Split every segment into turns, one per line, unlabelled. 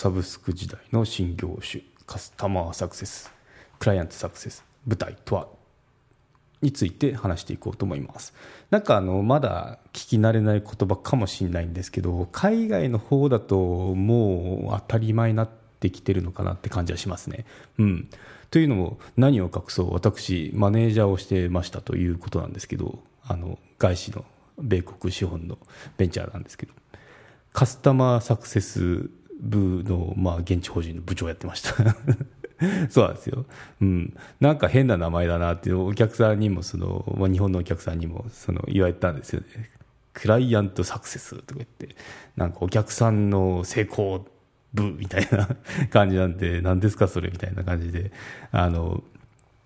サブスク時代の新業種カスタマーサクセスクライアントサクセス舞台とはについて話していこうと思いますなんかあのまだ聞き慣れない言葉かもしれないんですけど海外の方だともう当たり前になってきてるのかなって感じはしますね。うん、というのも何を隠そう私マネージャーをしてましたということなんですけどあの外資の米国資本のベンチャーなんですけどカスタマーサクセス部の、まあ、現地法人の部長やってました そうなんですよ。うん。なんか変な名前だなってお客さんにもその、まあ、日本のお客さんにもその言われたんですよね。クライアントサクセスとか言って、なんかお客さんの成功部みたいな 感じなんで、何ですかそれみたいな感じで、あの、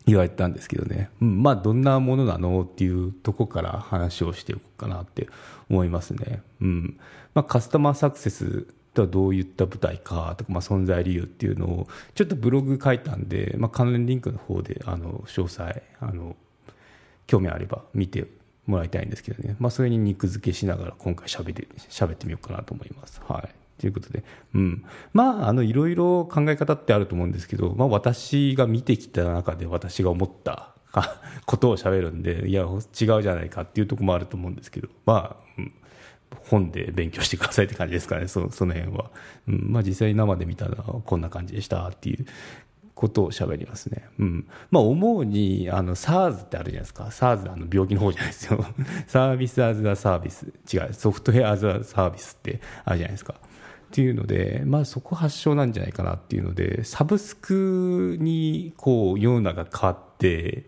言われたんですけどね。うん、まあ、どんなものなのっていうとこから話をしていこうかなって思いますね。うん。まあ、カスタマーサクセスとはどういった舞台かとか、まあ、存在理由っていうのをちょっとブログ書いたんで、まあ、関連リンクの方であの詳細あの興味あれば見てもらいたいんですけどね、まあ、それに肉付けしながら今回しゃべって喋ってみようかなと思います。はい。ということで、うん、まあ、あのいろいろ考え方ってあると思うんですけど、まあ、私が見てきた中で私が思った ことをしゃべるんで、いや、違うじゃないかっていうとこもあると思うんですけど、まあ、うん。本で勉強してくださいって感じですかね、そその辺は。うんまあ、実際生で見たらこんな感じでしたっていうことを喋りますね。うん。まあ、思うに、あの、SARS ってあるじゃないですか。SARS あの病気の方じゃないですよ。サービスアズアサービス。違う、ソフトウェアアズアサービスってあるじゃないですか。っていうので、まあ、そこ発祥なんじゃないかなっていうので、サブスクに、こう、世の中変わって、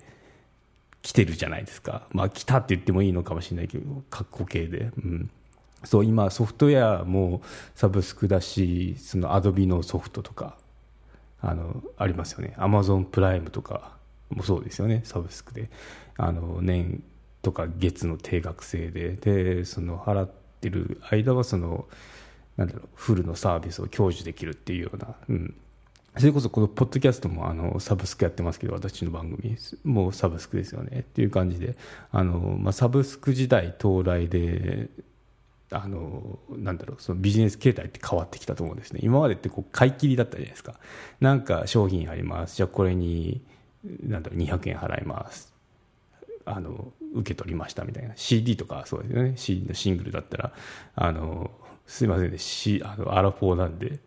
来てるじゃないですか。まあ、来たって言ってもいいのかもしれないけど、括弧形で。うん。そう今ソフトウェアもサブスクだしそのアドビのソフトとかあのありますよね。アマゾンプライムとかもそうですよね。サブスクで。あの年とか月の定額制で。でその払ってる間はそのなんだろうフルのサービスを享受できるっていうような、うん、それこそこのポッドキャストもあのサブスクやってますけど私の番組。もうサブスクですよね。っていう感じで。あの、まあ、サブスク時代到来であのなんだろうそのビジネス形態って変わってきたと思うんですね。今までってこう買い切りだったじゃないですか。なんか商品あります。じゃあこれになんだろう200円払います。あの受け取りましたみたいな。CD とかそうですよね。CD のシングルだったら。あのすいませんね、C、あのアラフォーなんで。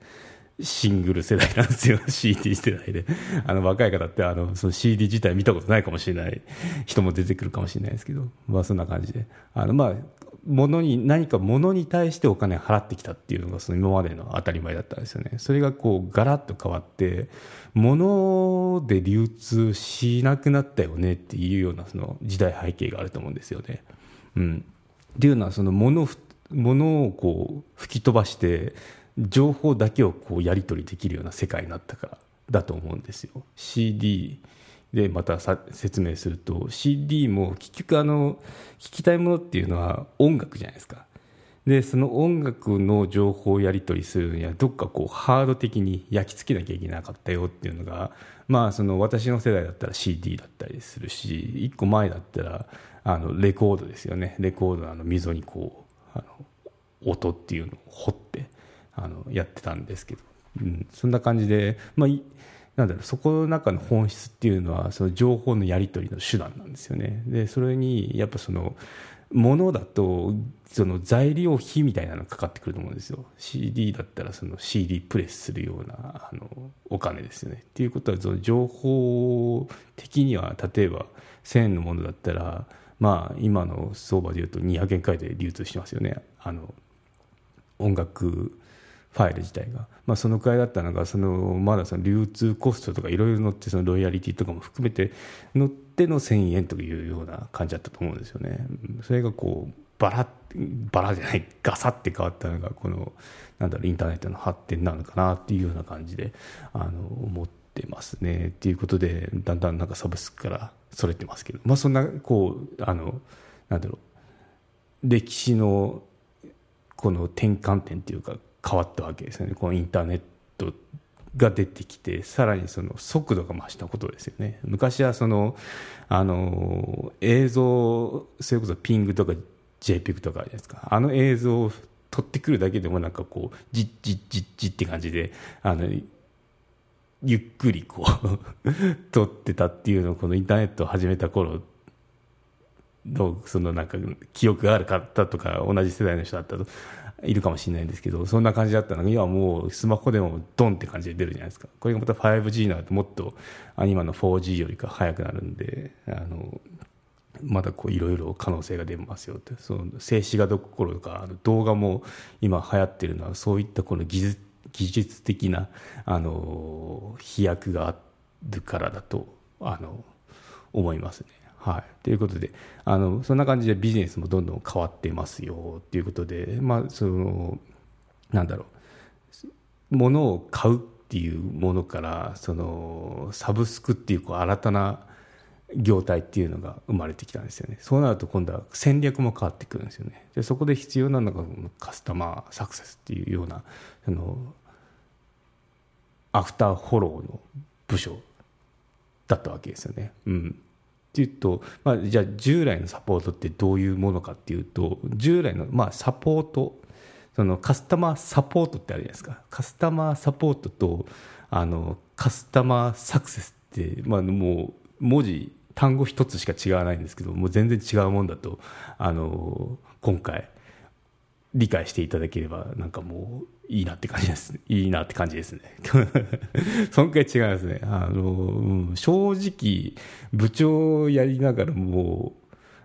シングル世代なんですよ。CD 世代で。あの若い方ってあのその CD 自体見たことないかもしれない人も出てくるかもしれないですけど。まあそんな感じで。あのまあ物に何か物に対してお金払ってきたっていうのがその今までの当たり前だったんですよねそれがこうガラッと変わって物で流通しなくなったよねっていうようなその時代背景があると思うんですよね。うん、っていうのはその物物をこう吹き飛ばして情報だけをこうやり取りできるような世界になったからだと思うんですよ。CD でまたさ説明すると CD も結局あの聞きたいものっていうのは音楽じゃないですか。でその音楽の情報をやり取りするにはどっかこうハード的に焼き付けなきゃいけなかったよっていうのがまあその私の世代だったら CD だったりするし一個前だったらあのレコードですよね。レコードのあの溝にこうあの音っていうのを掘ってあのやってたんですけど、うん、そんな感じでまあなんだろうそこの中の本質っていうのはその情報のやり取りの手段なんですよね。でそれにやっぱそのものだとその材料費みたいなのかかってくると思うんですよ。CD だったらその CD プレスするようなあのお金ですよね。っていうことはその情報的には例えば1000円のものだったらまあ今の相場でいうと200円くらいで流通してますよね。あの音楽ファイル自体が、まあ、そのくらいだったのがそのまだその流通コストとかいろいろ乗ってそのロイヤリティとかも含めて乗っての1000円というような感じだったと思うんですよね。それがこうバラバラじゃないガサって変わったのがこのなんだろうインターネットの発展なのかなっていうような感じであの思ってますね。っていうことでだんだんなんかサブスクからそれてますけど、まあ、そんなこうあのなんだろう歴史のこの転換点っていうか変わったわけですよね。このインターネットが出てきてさらにその速度が増したことですよね。昔はそのあの映像それこそピングとか JPEG とかじゃないですか。あの映像取ってくるだけでもなんかこうじっじっじっじって感じであのゆっくりこう 撮ってたっていうのをこのインターネットを始めた頃のそのなんか記憶がある方とか同じ世代の人だったと。いるかもしれないんですけどそんな感じだったの。が今もうスマホでもドンって感じで出るじゃないですか。これがまた 5G になるともっと今の 4G よりか速くなるんであのまだいろいろ可能性が出ますよって。その静止画どころか動画も今流行ってるのはそういったこの技術技術的なあの飛躍があるからだとあの思いますね。はい、ということであのそんな感じでビジネスもどんどん変わってますよということで、まあ、そのなんだろう。物を買うっていうものからそのサブスクっていうこう新たな業態っていうのが生まれてきたんですよね。そうなると今度は戦略も変わってくるんですよね。でそこで必要なのがカスタマーサクセスっていうようなそのアフターフォローの部署だったわけですよね。うん、っていうと、まあ、じゃあ従来のサポートってどういうものかっていうと従来の、まあ、サポートそのカスタマーサポートってあるじゃないですか。カスタマーサポートとあのカスタマーサクセスって、まあ、もう文字単語一つしか違わないんですけどもう全然違うもんだとあの今回。理解していただければなんかもういいなって感じです。いいなって感じですね。そんくらい違いますね。あの、うん、正直部長やりながらも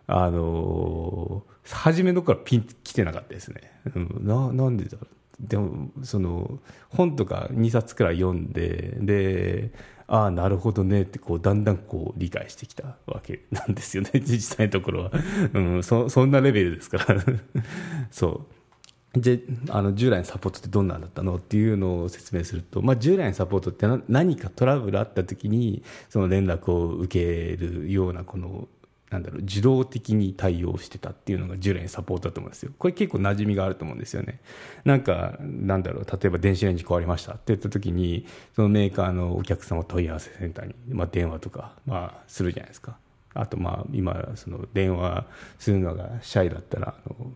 あの初めの頃ピン来てなかったですね、うん、ななんでだろう。でもその本とか2冊くらい読んででああなるほどねってこうだんだんこう理解してきたわけなんですよね 実際のところは、うん、そそんなレベルですから。そう。であの従来のサポートってどんなんだったのっていうのを説明すると、まあ、従来のサポートって何かトラブルあった時にその連絡を受けるようなこのなんだろう自動的に対応してたっていうのが従来のサポートだと思うんですよ。これ結構馴染みがあると思うんですよね。なんかなんだろう例えば電子レンジ壊れましたって言った時にそのメーカーのお客様問い合わせセンターに、まあ、電話とか、まあ、するじゃないですか。あとまあ今その電話するのがシャイだったらあの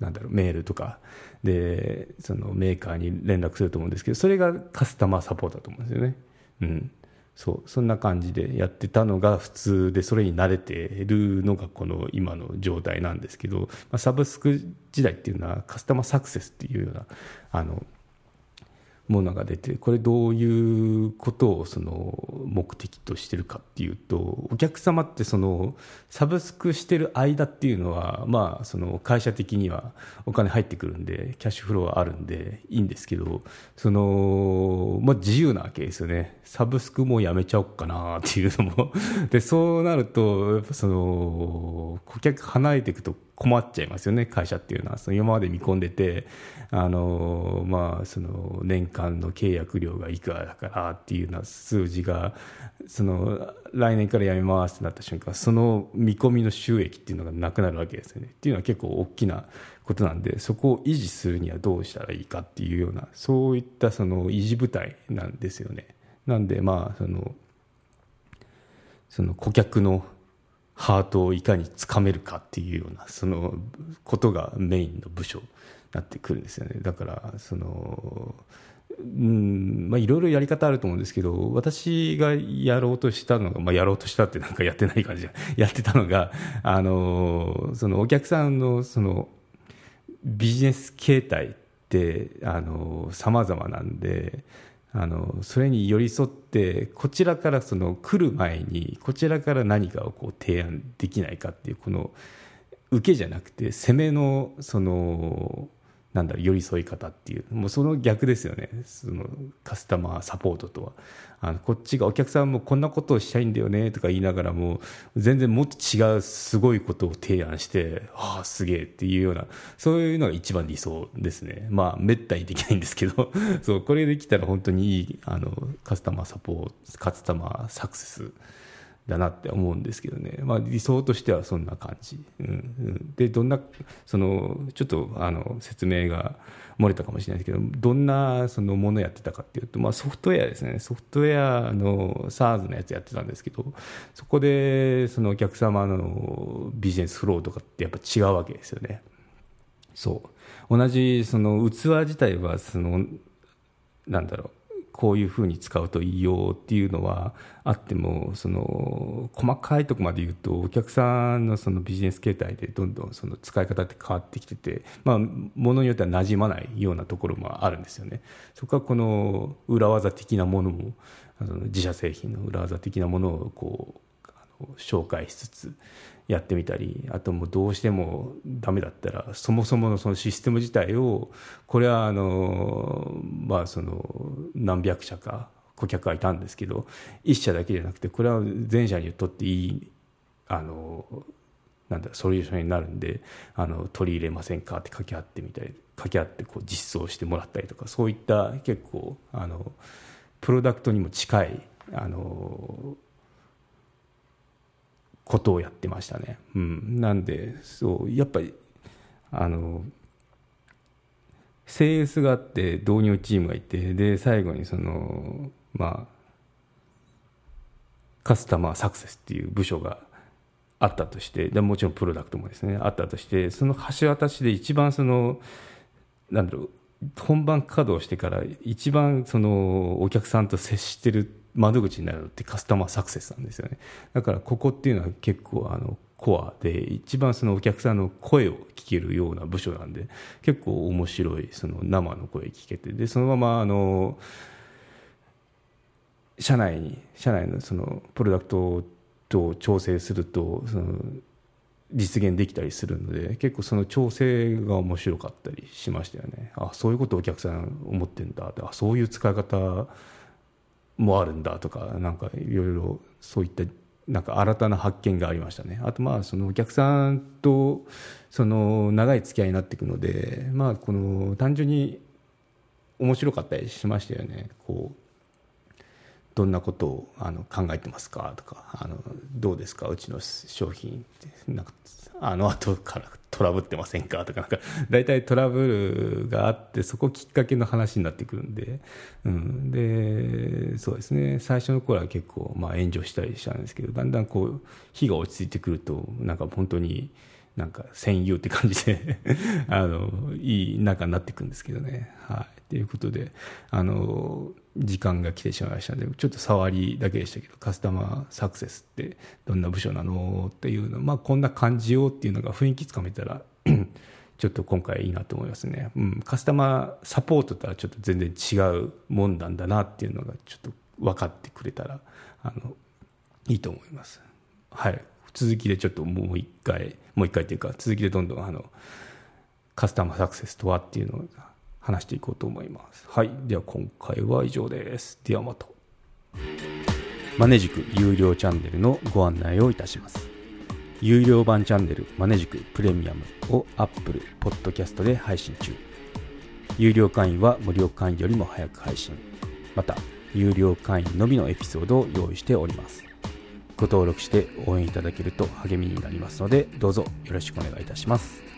なんだろうメールとか。でそのメーカーに連絡すると思うんですけどそれがカスタマーサポートだと思うんですよね。うん。そうそんな感じでやってたのが普通でそれに慣れてるのがこの今の状態なんですけど、まあ、サブスク時代っていうのはカスタマーサクセスっていうようなあのものが出てこれどういうことをその目的としてるかっていうとお客様ってそのサブスクしてる間っていうのはまあその会社的にはお金入ってくるんでキャッシュフローはあるんでいいんですけどそのまあ自由なわけですよね。サブスクもやめちゃおうかなっていうのも。でそうなるとその顧客離れていくと困っちゃいますよね会社っていうのはその今まで見込んでてあの、まあ、その年間の契約料がいくらだからっていうような数字がその来年からやめますってなった瞬間その見込みの収益っていうのがなくなるわけですよねっていうのは結構大きなことなんでそこを維持するにはどうしたらいいかっていうようなそういったその維持部隊なんですよね。なんでまあそのその顧客のハートをいかにつかめるかっていうようなそのことがメインの部署になってくるんですよね。だからそのうんまあいろいろやり方あると思うんですけど私がやろうとしたのが、まあ、やろうとしたってなんかやってない感じで やってたのがあのそのお客さんのそのビジネス形態ってさまざまなんであのそれに寄り添ってこちらからその来る前にこちらから何かをこう提案できないかっていうこの受けじゃなくて攻めのそのなんだろ寄り添い方っていうもうその逆ですよね。そのカスタマーサポートとは。あのこっちがお客さんもこんなことをしたいんだよねとか言いながらも全然もっと違うすごいことを提案してああすげえっていうようなそういうのが一番理想ですね。まあめったにできないんですけどそうこれできたら本当にいいあのカスタマーサポートカスタマーサクセスだなって思うんですけどね、まあ、理想としてはそんな感じ、うんうん、でどんなそのちょっとあの説明が漏れたかもしれないですけどどんなそのものやってたかっていうと、まあ、ソフトウェアですね。ソフトウェアの SARS のやつやってたんですけどそこでそのお客様のビジネスフローとかってやっぱ違うわけですよね。そう。同じその器自体はそのなんだろう。こういうふうに使うといいよっていうのはあってもその細かいとこまで言うとお客さんのそのビジネス形態でどんどんその使い方って変わってきてて、まあ、ものによっては馴染まないようなところもあるんですよね。そこはこの裏技的なものもあの自社製品の裏技的なものをこうあの紹介しつつやってみたりあともうどうしてもダメだったらそもそものそのシステム自体をこれはあのまあその何百社か顧客がいたんですけど1社だけじゃなくてこれは全社にとっていいあのなんだソリューションになるんであの取り入れませんか？って掛け合ってみたり掛け合ってこう実装してもらったりとかそういった結構あのプロダクトにも近いあのことをやってましたね。うん、なんでそうやっぱりあの CS があって導入チームがいてで最後にそのまあカスタマーサクセスっていう部署があったとしてでもちろんプロダクトもですねあったとしてその橋渡しで一番そのなんだろう本番稼働してから一番そのお客さんと接してる窓口になるのってカスタマーサクセスなんですよね。だからここっていうのは結構あのコアで一番そのお客さんの声を聞けるような部署なんで結構面白いその生の声聞けてでそのままあの社内に社内のそのプロダクトと調整するとその実現できたりするので結構その調整が面白かったりしましたよね。あそういうことお客さん思ってんだ。あそういう使い方もあるんだとかなんかいろいろそういったなんか新たな発見がありましたね。あとまあそのお客さんとその長い付き合いになっていくのでまあこの単純に面白かったりしましたよね。こうどんなことをあの考えてますかとかあのどうですか？うちの商品って。なんかあの後からトラブってませんか？とかなんか大体トラブルがあってそこきっかけの話になってくるんで、うん、でそうですね。最初の頃は結構まあ炎上したりしたんですけどだんだんこう火が落ち着いてくるとなんか本当になんか戦友って感じで あのいい仲になっていくんですけどね。はい、ということであの時間が来てしまいましたのでちょっと触りだけでしたけどカスタマーサクセスってどんな部署なのっていうのまあこんな感じよっていうのが雰囲気つかめたら ちょっと今回いいなと思いますね、うん、カスタマーサポートとはちょっと全然違うもんなんだなっていうのがちょっと分かってくれたらあのいいと思います。はい。続きでちょっともう一回もう一回っていうか続きでどんどんあのカスタマーサクセスとはっていうのを話していこうと思います。はい。では今回は以上です。ではまた。マネジク有料チャンネルのご案内をいたします。有料版チャンネルマネジクプレミアムを Apple Podcast で配信中。有料会員は無料会員よりも早く配信。また有料会員のみのエピソードを用意しております。ご登録して応援いただけると励みになりますのでどうぞよろしくお願いいたします。